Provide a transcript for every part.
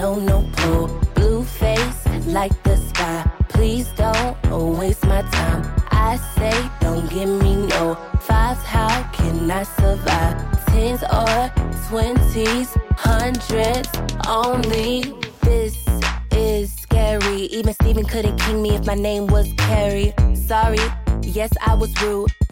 No no pull. Blue face like the sky. Please don't waste my time. I say don't give me no fives. How can I survive? Tens or twenties, hundreds only. This is scary. Even Steven couldn't king me if my name was Carrie. Sorry. Yes, I was rude.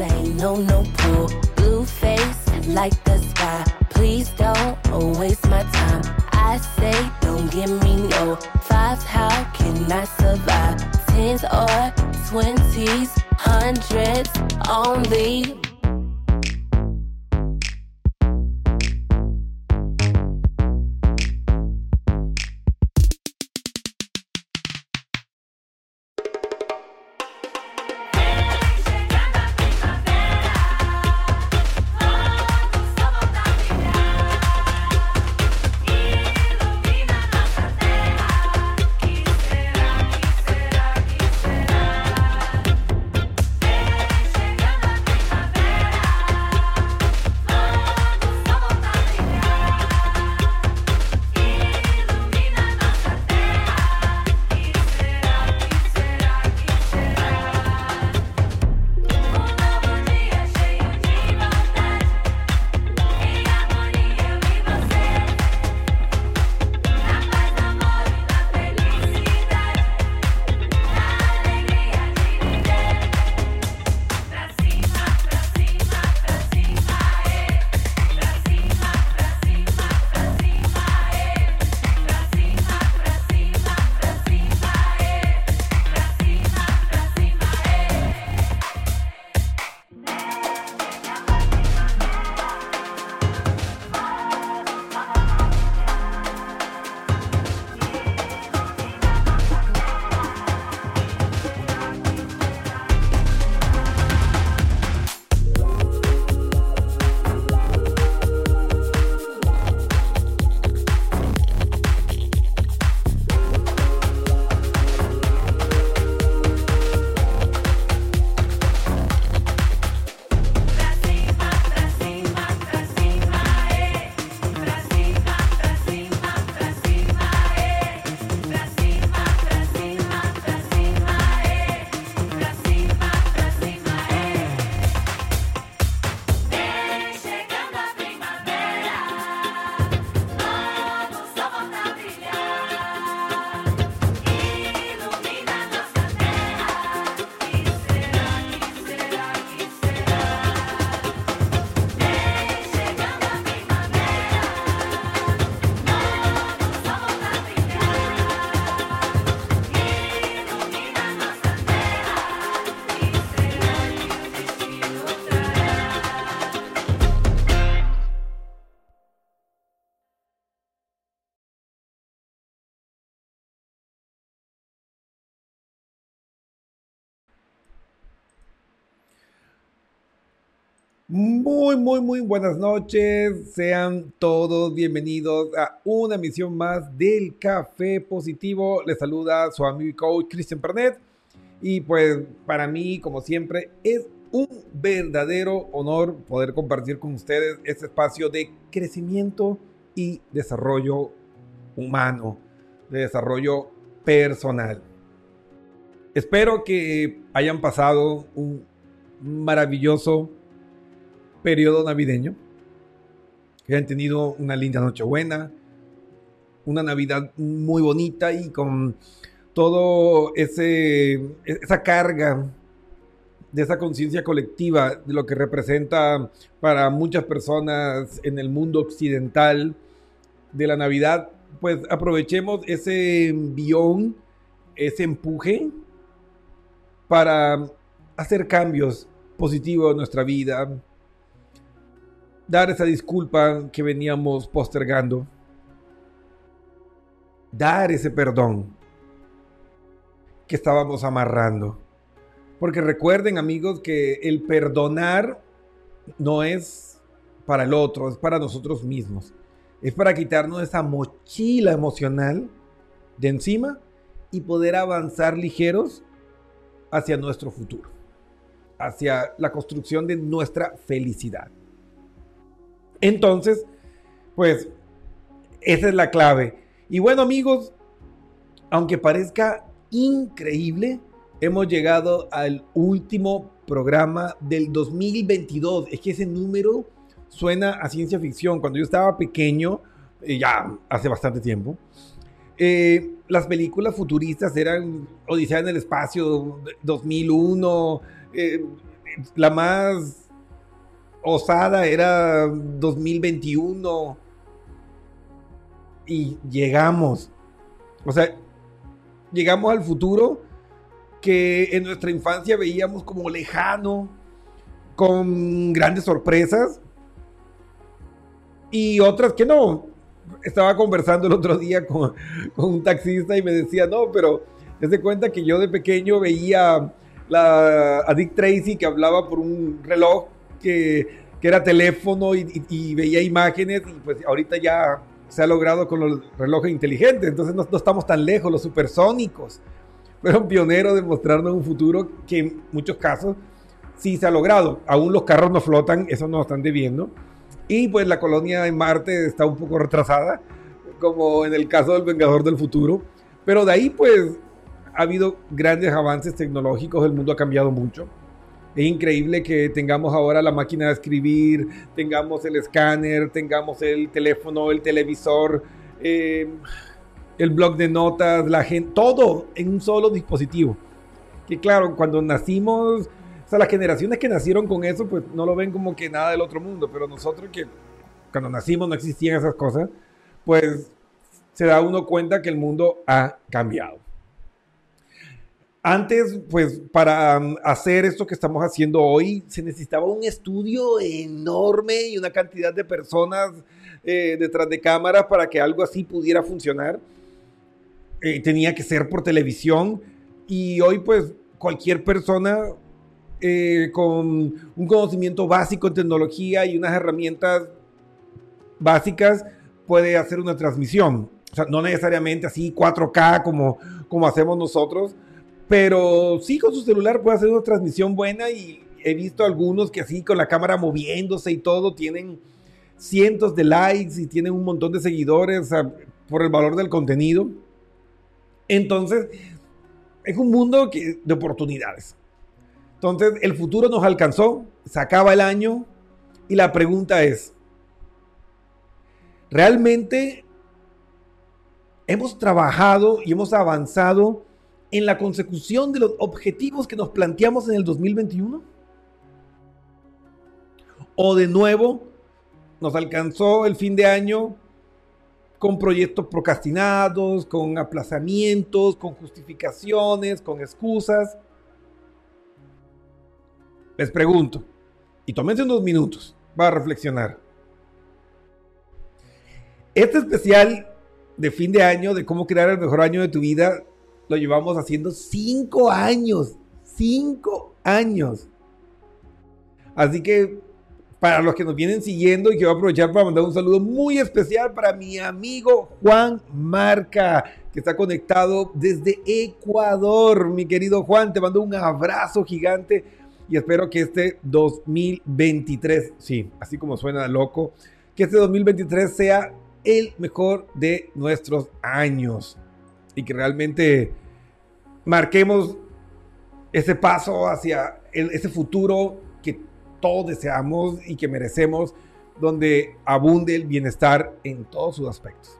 Ain't no no pull. Blue face like the sky. Please don't waste my time. I say don't give me no fives. How can I survive? Tens or twenties, hundreds only. Muy, muy, muy buenas noches. Sean todos bienvenidos a una emisión más del Café Positivo. Les saluda su amigo y coach Christian Pernet. Y pues para mí, como siempre, es un verdadero honor poder compartir con ustedes este espacio de crecimiento y desarrollo humano, de desarrollo personal. Espero que hayan pasado un maravilloso periodo navideño, que hayan tenido una linda Nochebuena, una Navidad muy bonita y con todo ese esa carga de esa conciencia colectiva de lo que representa para muchas personas en el mundo occidental de la Navidad, pues aprovechemos ese envión, ese empuje para hacer cambios positivos en nuestra vida, dar esa disculpa que veníamos postergando, dar ese perdón que estábamos amarrando. Porque recuerden amigos que el perdonar no es para el otro, es para nosotros mismos. Es para quitarnos esa mochila emocional de encima y poder avanzar ligeros hacia nuestro futuro, hacia la construcción de nuestra felicidad. Entonces, pues, esa es la clave. Y bueno amigos, aunque parezca increíble, hemos llegado al último programa del 2022. Es que ese número suena a ciencia ficción. Cuando yo estaba pequeño, eh, ya hace bastante tiempo, eh, las películas futuristas eran Odisea en el Espacio 2001, eh, la más osada era 2021 y llegamos, o sea, llegamos al futuro que en nuestra infancia veíamos como lejano, con grandes sorpresas y otras que no. Estaba conversando el otro día con, un taxista y me decía, no, pero desde cuenta que yo de pequeño veía a Dick Tracy que hablaba por un reloj que, era teléfono y, veía imágenes y pues ahorita ya se ha logrado con los relojes inteligentes, entonces no, estamos tan lejos, los supersónicos fueron pioneros de mostrarnos un futuro que en muchos casos sí se ha logrado. Aún los carros no flotan, eso nos están debiendo. Y pues la colonia en Marte está un poco retrasada, como en el caso del Vengador del Futuro. Pero de ahí pues ha habido grandes avances tecnológicos, el mundo ha cambiado mucho. Es increíble que tengamos ahora la máquina de escribir, tengamos el escáner, tengamos el teléfono, el televisor, eh, el blog de notas, la gente, todo en un solo dispositivo. Que claro, cuando nacimos o sea, las generaciones que nacieron con eso, pues no lo ven como que nada del otro mundo, pero nosotros que cuando nacimos no existían esas cosas, pues se da uno cuenta que el mundo ha cambiado. Antes, pues para um, hacer esto que estamos haciendo hoy, se necesitaba un estudio enorme y una cantidad de personas eh, detrás de cámaras para que algo así pudiera funcionar. Eh, tenía que ser por televisión y hoy pues cualquier persona eh, con un conocimiento básico en tecnología y unas herramientas básicas puede hacer una transmisión. O sea, no necesariamente así 4K como, como hacemos nosotros, pero sí con su celular puede hacer una transmisión buena y he visto algunos que así con la cámara moviéndose y todo tienen cientos de likes y tienen un montón de seguidores por el valor del contenido. Entonces, es un mundo de oportunidades. Entonces, el futuro nos alcanzó, se acaba el año y la pregunta es, ¿realmente hemos trabajado y hemos avanzado en la consecución de los objetivos que nos planteamos en el 2021? ¿O de nuevo nos alcanzó el fin de año con proyectos procrastinados, con aplazamientos, con justificaciones, con excusas? les pregunto, y tómense unos minutos para reflexionar. Este especial de fin de año, de cómo crear el mejor año de tu vida, lo llevamos haciendo cinco años. Cinco años. Así que para los que nos vienen siguiendo, y quiero aprovechar para mandar un saludo muy especial para mi amigo Juan Marca, que está conectado desde Ecuador. Mi querido Juan, te mando un abrazo gigante y espero que este 2023, sí, así como suena loco, que este 2023 sea el mejor de nuestros años y que realmente marquemos ese paso hacia ese futuro que todos deseamos y que merecemos, donde abunde el bienestar en todos sus aspectos.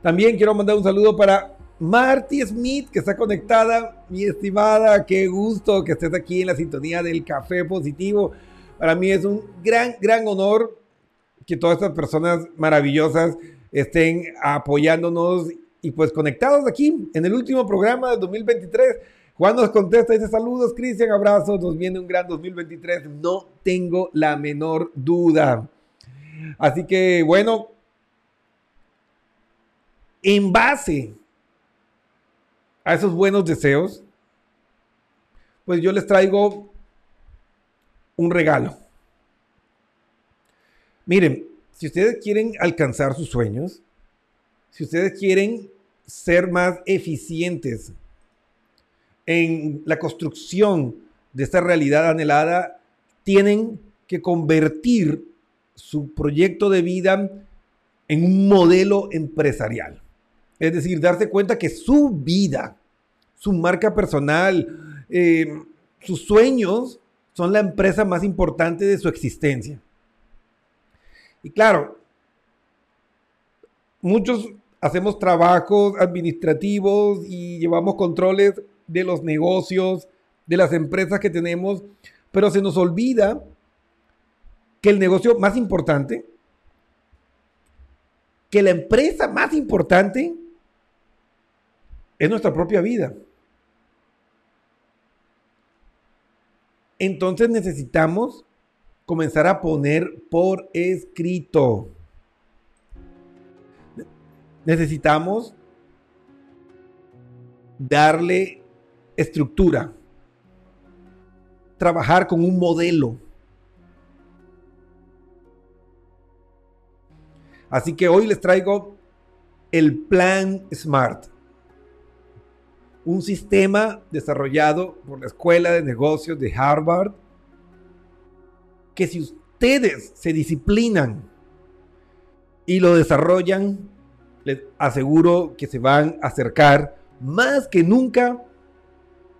También quiero mandar un saludo para Marty Smith, que está conectada, mi estimada, qué gusto que estés aquí en la sintonía del Café Positivo. Para mí es un gran, gran honor que todas estas personas maravillosas estén apoyándonos y pues conectados aquí en el último programa del 2023. Juan nos contesta, dice saludos Cristian, abrazos, nos viene un gran 2023, no tengo la menor duda. Así que bueno, en base a esos buenos deseos, pues yo les traigo un regalo. Miren, si ustedes quieren alcanzar sus sueños, si ustedes quieren ser más eficientes en la construcción de esta realidad anhelada, tienen que convertir su proyecto de vida en un modelo empresarial. Es decir, darse cuenta que su vida, su marca personal, eh, sus sueños son la empresa más importante de su existencia. Y claro, muchos hacemos trabajos administrativos y llevamos controles de los negocios, de las empresas que tenemos, pero se nos olvida que el negocio más importante, que la empresa más importante es nuestra propia vida. Entonces necesitamos comenzar a poner por escrito. Necesitamos darle estructura, trabajar con un modelo. Así que hoy les traigo el plan SMART un sistema desarrollado por la Escuela de Negocios de Harvard, que si ustedes se disciplinan y lo desarrollan, les aseguro que se van a acercar más que nunca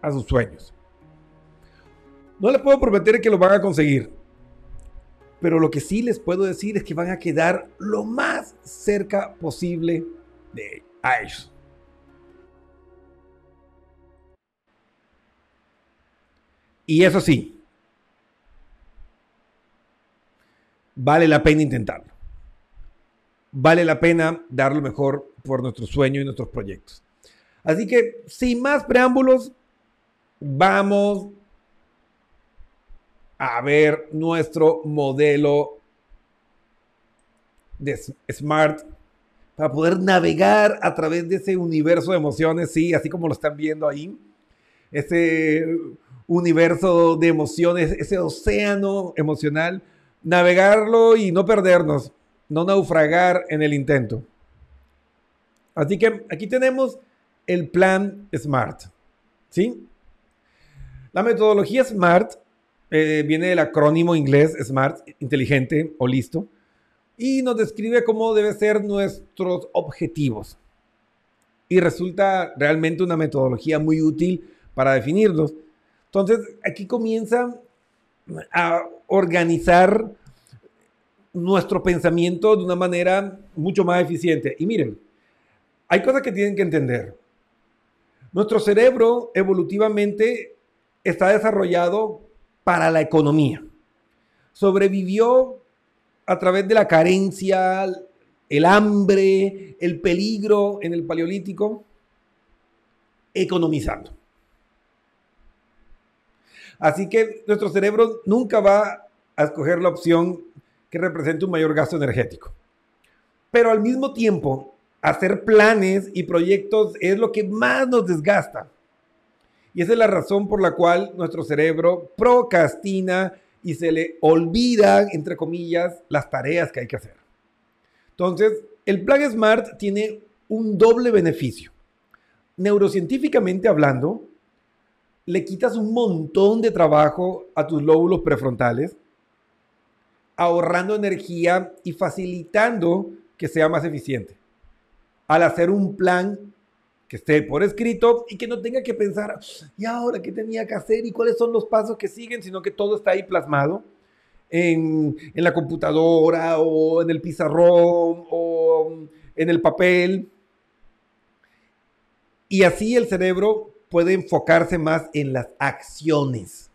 a sus sueños. No les puedo prometer que lo van a conseguir, pero lo que sí les puedo decir es que van a quedar lo más cerca posible de ellos. Y eso sí, vale la pena intentarlo. Vale la pena dar lo mejor por nuestro sueño y nuestros proyectos. Así que, sin más preámbulos, vamos a ver nuestro modelo de Smart para poder navegar a través de ese universo de emociones, sí, así como lo están viendo ahí. Ese universo de emociones, ese océano emocional, navegarlo y no perdernos, no naufragar en el intento. Así que aquí tenemos el plan SMART. ¿Sí? La metodología SMART eh, viene del acrónimo inglés SMART, inteligente o listo, y nos describe cómo deben ser nuestros objetivos. Y resulta realmente una metodología muy útil para definirlos entonces, aquí comienza a organizar nuestro pensamiento de una manera mucho más eficiente. Y miren, hay cosas que tienen que entender. Nuestro cerebro evolutivamente está desarrollado para la economía. Sobrevivió a través de la carencia, el hambre, el peligro en el paleolítico, economizando. Así que nuestro cerebro nunca va a escoger la opción que represente un mayor gasto energético. Pero al mismo tiempo, hacer planes y proyectos es lo que más nos desgasta. Y esa es la razón por la cual nuestro cerebro procrastina y se le olvidan, entre comillas, las tareas que hay que hacer. Entonces, el plan SMART tiene un doble beneficio. Neurocientíficamente hablando, le quitas un montón de trabajo a tus lóbulos prefrontales, ahorrando energía y facilitando que sea más eficiente. Al hacer un plan que esté por escrito y que no tenga que pensar, ¿y ahora qué tenía que hacer y cuáles son los pasos que siguen? Sino que todo está ahí plasmado en, la computadora o en el pizarrón o en el papel. Y así el cerebro puede enfocarse más en las acciones,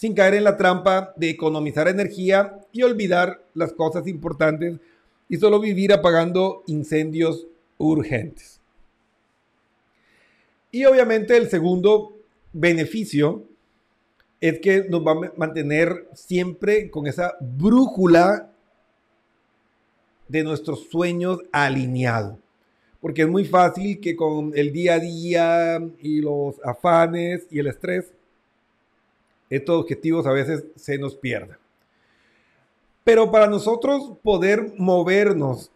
sin caer en la trampa de economizar energía y olvidar las cosas importantes y solo vivir apagando incendios urgentes. Y obviamente el segundo beneficio es que nos va a mantener siempre con esa brújula de nuestros sueños alineado. Porque es muy fácil que con el día a día y los afanes y el estrés, estos objetivos a veces se nos pierdan. Pero para nosotros poder movernos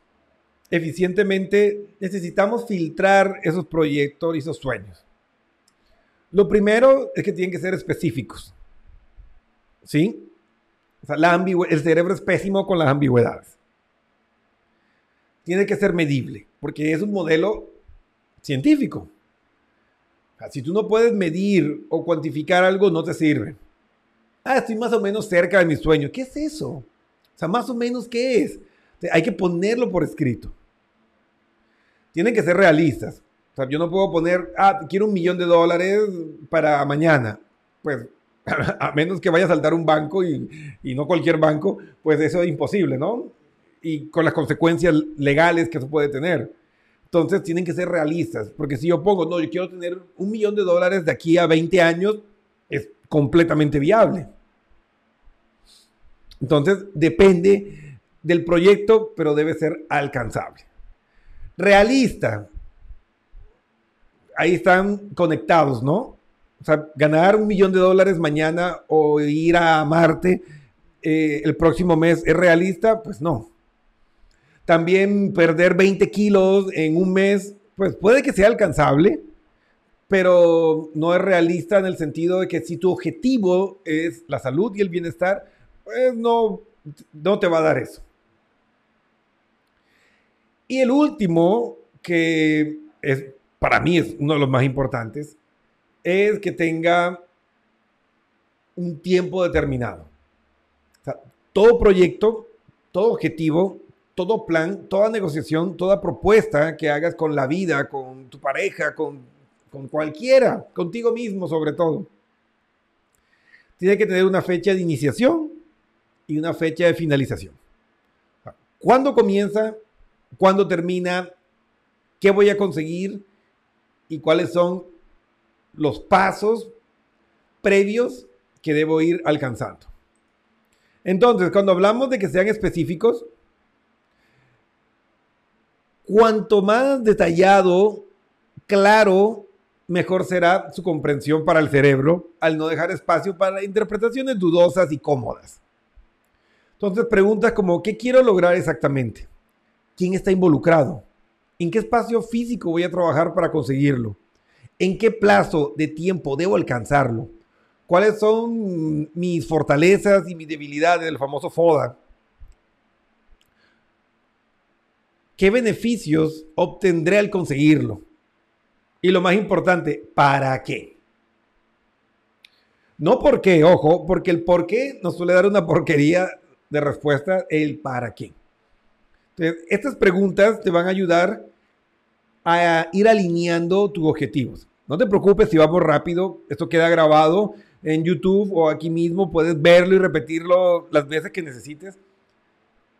eficientemente, necesitamos filtrar esos proyectos y esos sueños. Lo primero es que tienen que ser específicos. ¿Sí? La el cerebro es pésimo con las ambigüedades. Tiene que ser medible, porque es un modelo científico. si tú no puedes medir o cuantificar algo, no te sirve. Ah, estoy más o menos cerca de mi sueño. ¿Qué es eso? O sea, más o menos, ¿qué es? hay que ponerlo por escrito. Tienen que ser realistas. O sea, yo no puedo poner, ah, quiero un millón de dólares para mañana. Pues, a menos que vaya a saltar un banco y, y no cualquier banco, pues eso es imposible, ¿no? Y con las consecuencias legales que eso puede tener. Entonces tienen que ser realistas, porque si yo pongo, no, yo quiero tener un millón de dólares de aquí a 20 años, completamente viable. Entonces depende del proyecto, pero debe ser alcanzable. Realista. Ahí están conectados, ¿no? O sea, ganar un millón de dólares mañana o ir a Marte eh, el próximo mes es realista, pues no. También perder 20 kilos en un mes, pues puede que sea alcanzable, pero no es realista en el sentido de que si tu objetivo es la salud y el bienestar, pues no, no te va a dar eso. Y el último, que es, para mí es uno de los más importantes, es que tenga un tiempo determinado. todo proyecto, todo objetivo, todo plan, toda negociación, toda propuesta que hagas con la vida, con tu pareja, con, con cualquiera, contigo mismo sobre todo, tiene que tener una fecha de iniciación y una fecha de finalización. ¿Cuándo comienza? ¿Cuándo termina? ¿Qué voy a conseguir? ¿Y cuáles son los pasos previos que debo ir alcanzando? Entonces, cuando hablamos de que sean específicos, cuanto más detallado, claro, mejor será su comprensión para el cerebro al no dejar espacio para interpretaciones dudosas y cómodas. Entonces, preguntas como, ¿qué quiero lograr exactamente? ¿Quién está involucrado? ¿En qué espacio físico voy a trabajar para conseguirlo? ¿En qué plazo de tiempo debo alcanzarlo? ¿Cuáles son mis fortalezas y mis debilidades, el famoso FODA? ¿Qué beneficios obtendré al conseguirlo? Y lo más importante, ¿para qué? No por qué, ojo, porque el por qué nos suele dar una porquería de respuesta, el para qué. Entonces, estas preguntas te van a ayudar a ir alineando tus objetivos. No te preocupes si vamos rápido, esto queda grabado en YouTube o aquí mismo, puedes verlo y repetirlo las veces que necesites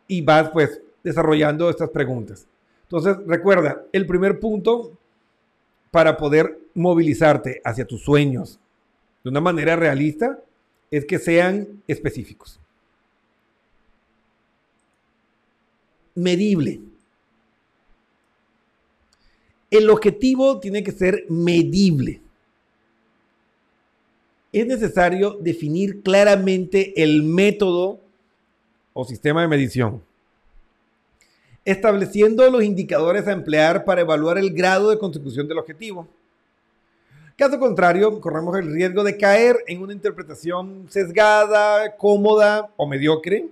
y vas pues desarrollando estas preguntas. Entonces, recuerda, el primer punto para poder movilizarte hacia tus sueños de una manera realista es que sean específicos. medible. El objetivo tiene que ser medible. Es necesario definir claramente el método o sistema de medición, estableciendo los indicadores a emplear para evaluar el grado de consecución del objetivo. Caso contrario, corremos el riesgo de caer en una interpretación sesgada, cómoda o mediocre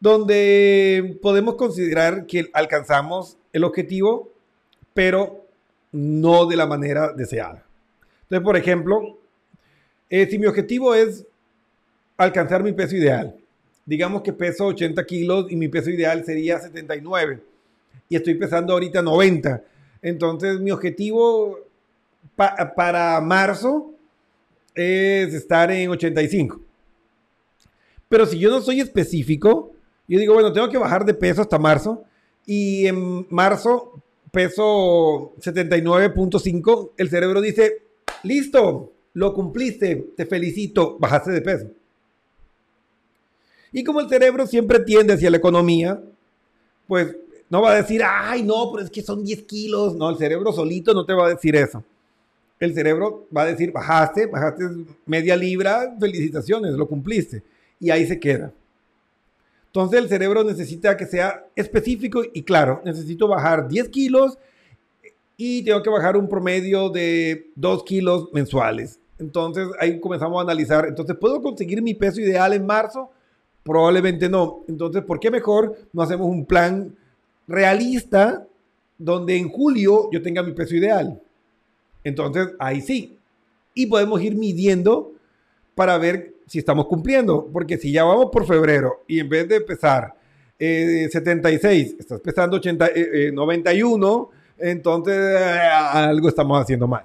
donde podemos considerar que alcanzamos el objetivo, pero no de la manera deseada. Entonces, por ejemplo, eh, si mi objetivo es alcanzar mi peso ideal, digamos que peso 80 kilos y mi peso ideal sería 79 y estoy pesando ahorita 90. Entonces mi objetivo para marzo es estar en 85. Pero si yo no soy específico, yo digo, bueno, tengo que bajar de peso hasta marzo y en marzo peso 79.5, el cerebro dice, listo, lo cumpliste, te felicito, bajaste de peso. Y como el cerebro siempre tiende hacia la economía, pues no va a decir, ay, no, pero es que son 10 kilos. No, el cerebro solito no te va a decir eso. El cerebro va a decir, bajaste, bajaste media libra, felicitaciones, lo cumpliste. Y ahí se queda. Entonces el cerebro necesita que sea específico y claro, necesito bajar 10 kilos y tengo que bajar un promedio de 2 kilos mensuales. Entonces ahí comenzamos a analizar, entonces, ¿puedo conseguir mi peso ideal en marzo? Probablemente no. Entonces, ¿por qué mejor no hacemos un plan realista donde en julio yo tenga mi peso ideal? Entonces, ahí sí. Y podemos ir midiendo para ver si estamos cumpliendo. Porque si ya vamos por febrero y en vez de pesar 76, eh, estás pesando 80, 91, eh, eh, entonces algo estamos haciendo mal.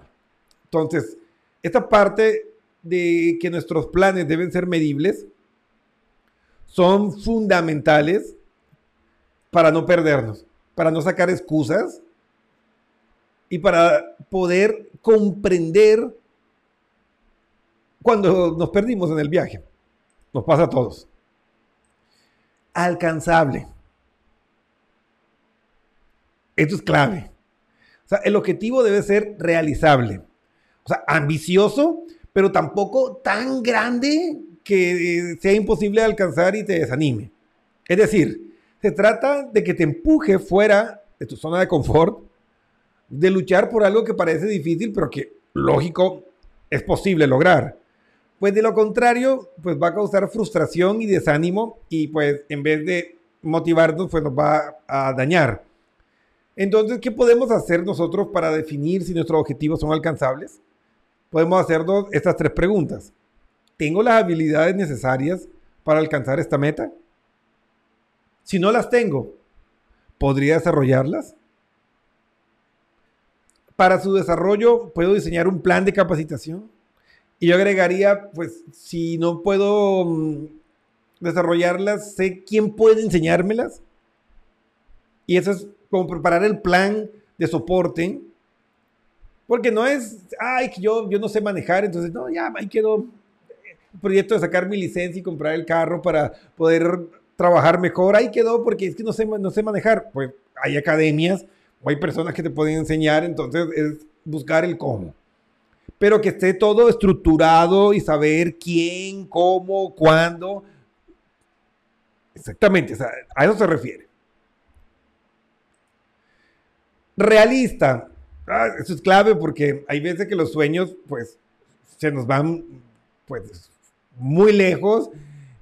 Entonces, esta parte de que nuestros planes deben ser medibles son fundamentales para no perdernos, para no sacar excusas y para poder comprender cuando nos perdimos en el viaje. Nos pasa a todos. Alcanzable. Esto es clave. O sea, el objetivo debe ser realizable. O sea, ambicioso, pero tampoco tan grande que sea imposible de alcanzar y te desanime. Es decir, se trata de que te empuje fuera de tu zona de confort, de luchar por algo que parece difícil, pero que lógico es posible lograr. Pues de lo contrario, pues va a causar frustración y desánimo y pues en vez de motivarnos, pues nos va a dañar. Entonces, ¿qué podemos hacer nosotros para definir si nuestros objetivos son alcanzables? Podemos hacernos estas tres preguntas. ¿Tengo las habilidades necesarias para alcanzar esta meta? Si no las tengo, ¿podría desarrollarlas? Para su desarrollo, ¿puedo diseñar un plan de capacitación? Y yo agregaría, pues, si no puedo mm, desarrollarlas, sé quién puede enseñármelas. Y eso es como preparar el plan de soporte. Porque no es, ay, que yo, yo no sé manejar, entonces, no, ya, ahí quedó proyecto de sacar mi licencia y comprar el carro para poder trabajar mejor. Ahí quedó porque es que no sé, no sé manejar. Pues hay academias o hay personas que te pueden enseñar, entonces es buscar el cómo. Pero que esté todo estructurado y saber quién, cómo, cuándo. Exactamente, a eso se refiere. Realista. Ah, eso es clave porque hay veces que los sueños, pues, se nos van, pues, muy lejos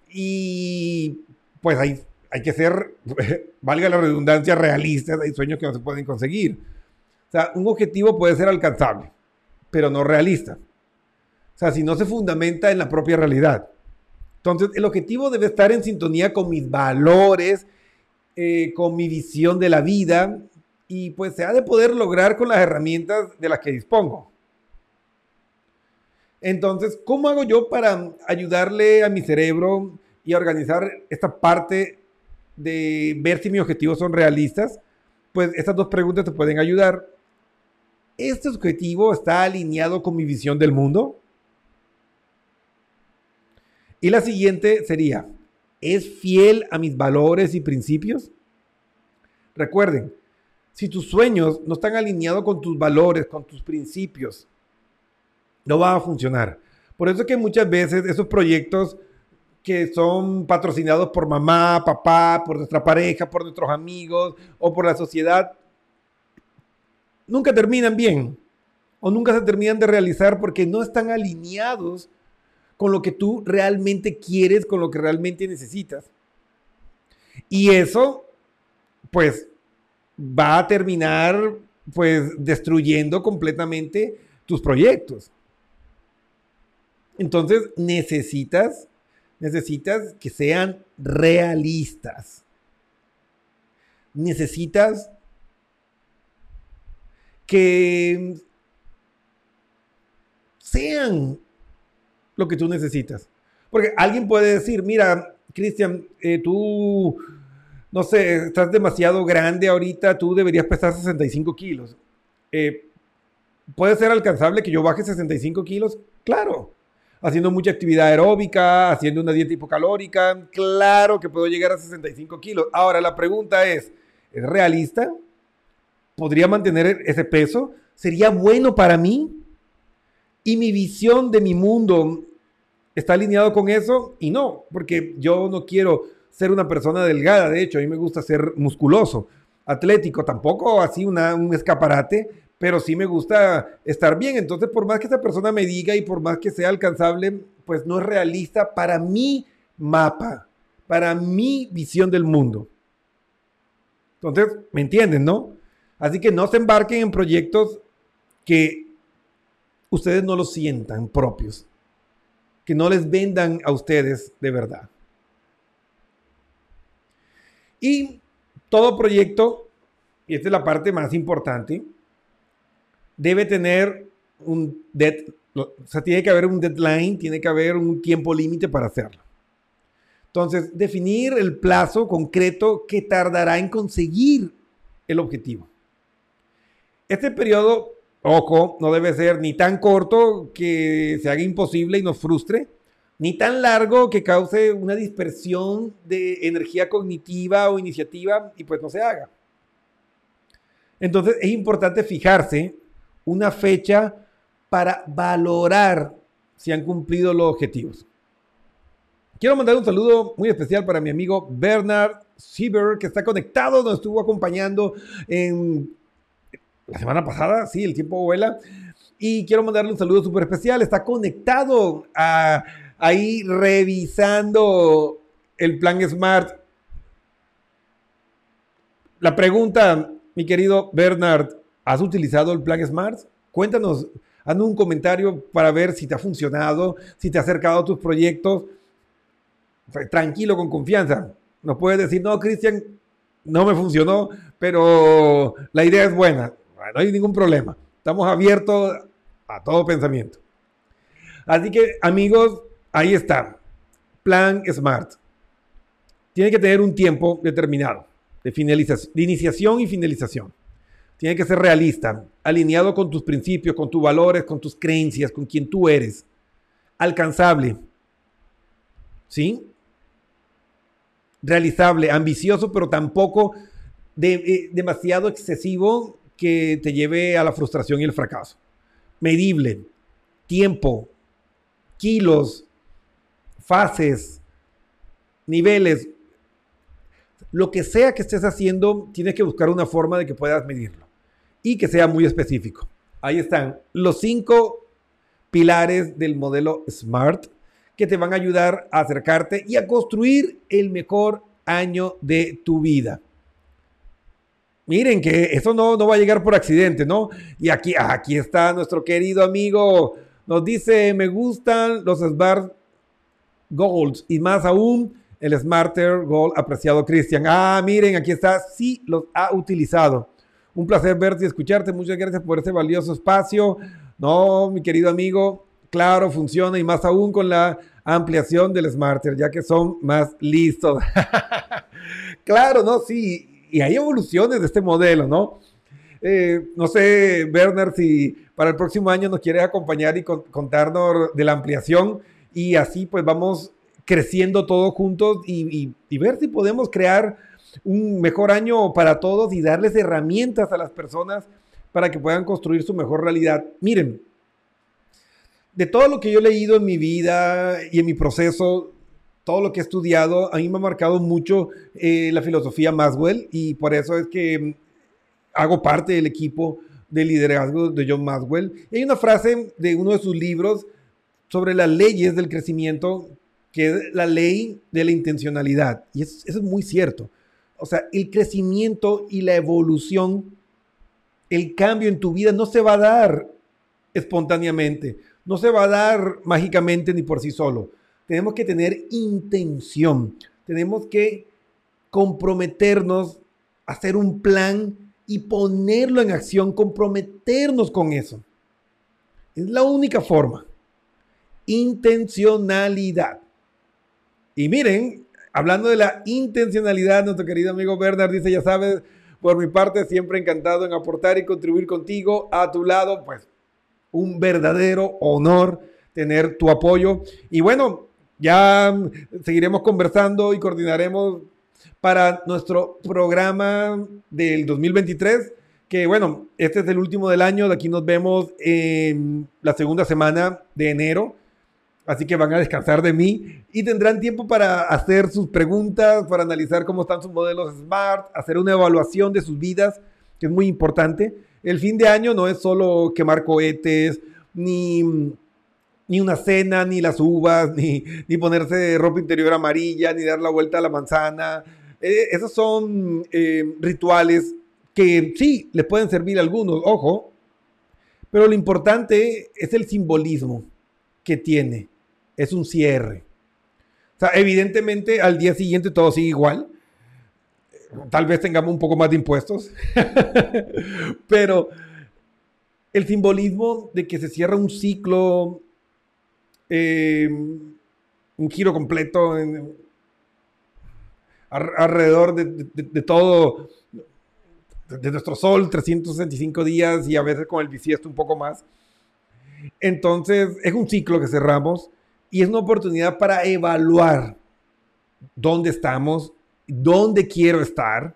y pues hay, hay que ser, valga la redundancia, realistas, hay sueños que no se pueden conseguir. O sea, un objetivo puede ser alcanzable, pero no realista. O sea, si no se fundamenta en la propia realidad. Entonces, el objetivo debe estar en sintonía con mis valores, eh, con mi visión de la vida y pues se ha de poder lograr con las herramientas de las que dispongo. Entonces, ¿cómo hago yo para ayudarle a mi cerebro y organizar esta parte de ver si mis objetivos son realistas? Pues estas dos preguntas te pueden ayudar. ¿Este objetivo está alineado con mi visión del mundo? Y la siguiente sería, ¿es fiel a mis valores y principios? Recuerden, si tus sueños no están alineados con tus valores, con tus principios, no va a funcionar. Por eso es que muchas veces esos proyectos que son patrocinados por mamá, papá, por nuestra pareja, por nuestros amigos o por la sociedad, nunca terminan bien o nunca se terminan de realizar porque no están alineados con lo que tú realmente quieres, con lo que realmente necesitas. Y eso, pues, va a terminar, pues, destruyendo completamente tus proyectos. Entonces, necesitas, necesitas que sean realistas. Necesitas que sean lo que tú necesitas. Porque alguien puede decir, mira, Cristian, eh, tú, no sé, estás demasiado grande ahorita, tú deberías pesar 65 kilos. Eh, ¿Puede ser alcanzable que yo baje 65 kilos? Claro. Haciendo mucha actividad aeróbica, haciendo una dieta hipocalórica, claro que puedo llegar a 65 kilos. Ahora la pregunta es, ¿es realista? podría mantener ese peso, sería bueno para mí y mi visión de mi mundo está alineado con eso y no, porque yo no quiero ser una persona delgada, de hecho, a mí me gusta ser musculoso, atlético, tampoco así un escaparate, pero sí me gusta estar bien. Entonces, por más que esa persona me diga y por más que sea alcanzable, pues no es realista para mi mapa, para mi visión del mundo. Entonces, ¿me entienden, no? Así que no se embarquen en proyectos que ustedes no los sientan propios, que no les vendan a ustedes de verdad. Y todo proyecto, y esta es la parte más importante, debe tener un dead, o sea, tiene que haber un deadline, tiene que haber un tiempo límite para hacerlo. Entonces, definir el plazo concreto que tardará en conseguir el objetivo. Este periodo, ojo, no debe ser ni tan corto que se haga imposible y nos frustre, ni tan largo que cause una dispersión de energía cognitiva o iniciativa y pues no se haga. Entonces es importante fijarse una fecha para valorar si han cumplido los objetivos. Quiero mandar un saludo muy especial para mi amigo Bernard Sieber, que está conectado, nos estuvo acompañando en la semana pasada, sí, el tiempo vuela. Y quiero mandarle un saludo súper especial. Está conectado ahí revisando el plan Smart. La pregunta, mi querido Bernard, ¿has utilizado el plan Smart? Cuéntanos, hazme un comentario para ver si te ha funcionado, si te ha acercado a tus proyectos. Tranquilo, con confianza. Nos puedes decir, no, Cristian, no me funcionó, pero la idea es buena no hay ningún problema. Estamos abiertos a todo pensamiento. Así que, amigos, ahí está. Plan SMART. Tiene que tener un tiempo determinado de, finalización, de iniciación y finalización. Tiene que ser realista, alineado con tus principios, con tus valores, con tus creencias, con quien tú eres. Alcanzable. ¿Sí? Realizable, ambicioso, pero tampoco eh, demasiado excesivo que te lleve a la frustración y el fracaso. Medible, tiempo, kilos, fases, niveles, lo que sea que estés haciendo, tienes que buscar una forma de que puedas medirlo y que sea muy específico. Ahí están los cinco pilares del modelo SMART que te van a ayudar a acercarte y a construir el mejor año de tu vida miren que eso no, no va a llegar por accidente, ¿no? Y aquí, aquí está nuestro querido amigo, nos dice, me gustan los Smart Goals y más aún el Smarter Goal apreciado Cristian. Ah, miren, aquí está, sí los ha utilizado. Un placer verte y escucharte. Muchas gracias por ese valioso espacio. No, mi querido amigo, claro, funciona y más aún con la ampliación del Smarter, ya que son más listos. claro, no, sí, y hay evoluciones de este modelo, ¿no? Eh, no sé, Bernard, si para el próximo año nos quieres acompañar y contarnos de la ampliación y así pues vamos creciendo todos juntos y, ver si podemos crear un mejor año para todos y darles herramientas a las personas para que puedan construir su mejor realidad. Miren, de todo lo que yo he leído en mi vida y en mi proceso, todo lo que he estudiado, a mí me ha marcado mucho eh, la filosofía Maswell y por eso es que mm, hago parte del equipo de liderazgo de John Maswell. Hay una frase de uno de sus libros sobre las leyes del crecimiento que es la ley de la intencionalidad. Y eso es muy cierto. O sea, el crecimiento y la evolución, el cambio en tu vida no se va a dar espontáneamente, no se va a dar mágicamente ni por sí solo. Tenemos que tener intención, tenemos que comprometernos, hacer un plan y ponerlo en acción, comprometernos con eso. Es la única forma. Intencionalidad. Y miren, hablando de la intencionalidad, nuestro querido amigo Bernard dice, ya sabes, por mi parte, siempre encantado en aportar y contribuir contigo a tu lado, pues un verdadero honor tener tu apoyo. Y bueno, ya seguiremos conversando y coordinaremos para nuestro programa del 2023, que bueno, este es el último del año, de aquí nos vemos en la segunda semana de enero. Así que van a descansar de mí y tendrán tiempo para hacer sus preguntas, para analizar cómo están sus modelos Smart, hacer una evaluación de sus vidas, que es muy importante. El fin de año no es solo quemar cohetes, ni, ni una cena, ni las uvas, ni, ni ponerse ropa interior amarilla, ni dar la vuelta a la manzana. Eh, esos son eh, rituales que sí, les pueden servir a algunos, ojo, pero lo importante es el simbolismo que tiene. Es un cierre. O sea, evidentemente al día siguiente todo sigue igual. Tal vez tengamos un poco más de impuestos. pero el simbolismo de que se cierra un ciclo, eh, un giro completo alrededor de, todo, de nuestro sol, 365 días y a veces con el bisiesto un poco más. Entonces, es un ciclo que cerramos y es una oportunidad para evaluar dónde estamos, dónde quiero estar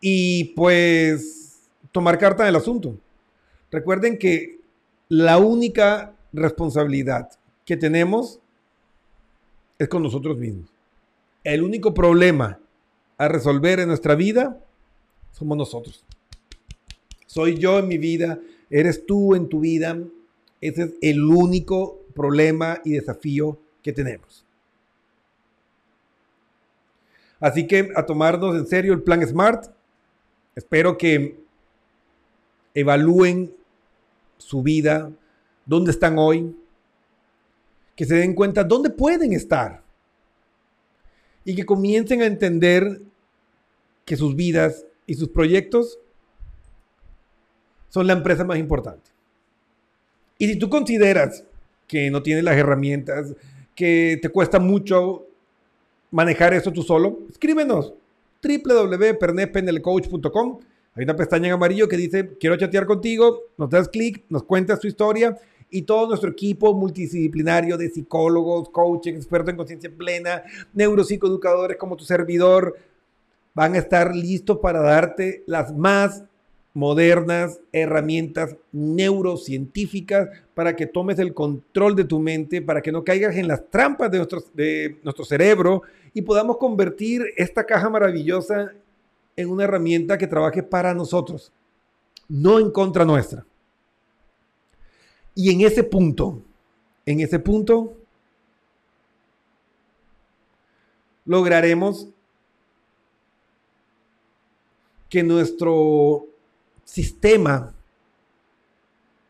y pues tomar carta en el asunto. Recuerden que la única responsabilidad que tenemos es con nosotros mismos. El único problema a resolver en nuestra vida somos nosotros. Soy yo en mi vida, eres tú en tu vida. Ese es el único problema y desafío que tenemos. Así que a tomarnos en serio el plan SMART. Espero que evalúen su vida, dónde están hoy, que se den cuenta dónde pueden estar y que comiencen a entender que sus vidas y sus proyectos son la empresa más importante. Y si tú consideras que no tienes las herramientas, que te cuesta mucho manejar eso tú solo, escríbenos www.pernepenelcoach.com. Hay una pestaña en amarillo que dice quiero chatear contigo, nos das clic, nos cuentas tu historia y todo nuestro equipo multidisciplinario de psicólogos, coaches, expertos en conciencia plena, neuropsicoeducadores como tu servidor, van a estar listos para darte las más modernas herramientas neurocientíficas para que tomes el control de tu mente, para que no caigas en las trampas de nuestro, de nuestro cerebro y podamos convertir esta caja maravillosa en una herramienta que trabaje para nosotros, no en contra nuestra. Y en ese punto, en ese punto, lograremos que nuestro sistema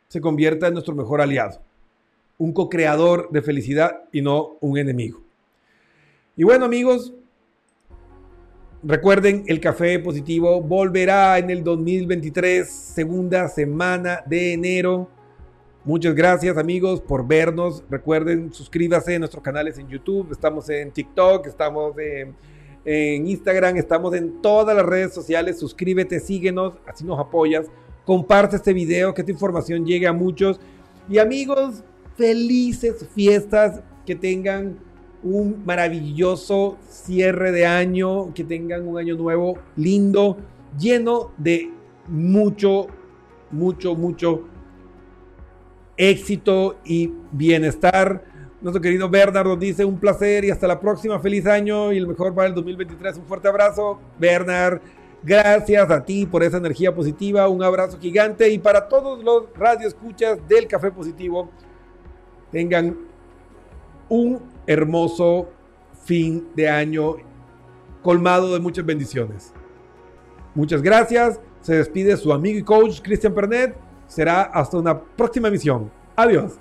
se convierta en nuestro mejor aliado, un co-creador de felicidad y no un enemigo. Y bueno amigos, recuerden, el café positivo volverá en el 2023, segunda semana de enero. Muchas gracias amigos por vernos. Recuerden, suscríbase a nuestros canales en YouTube, estamos en TikTok, estamos en en Instagram, estamos en todas las redes sociales. Suscríbete, síguenos, así nos apoyas. Comparte este video, que esta información llegue a muchos. Y amigos, felices fiestas, que tengan un maravilloso cierre de año, que tengan un año nuevo lindo, lleno de mucho, mucho, mucho éxito y bienestar. Nuestro querido Bernardo dice un placer y hasta la próxima. Feliz año y el mejor para el 2023. Un fuerte abrazo, Bernard. Gracias a ti por esa energía positiva. Un abrazo gigante y para todos los radioescuchas del Café Positivo, tengan un hermoso fin de año colmado de muchas bendiciones. Muchas gracias. Se despide su amigo y coach Cristian Pernet. Será hasta una próxima emisión. Adiós.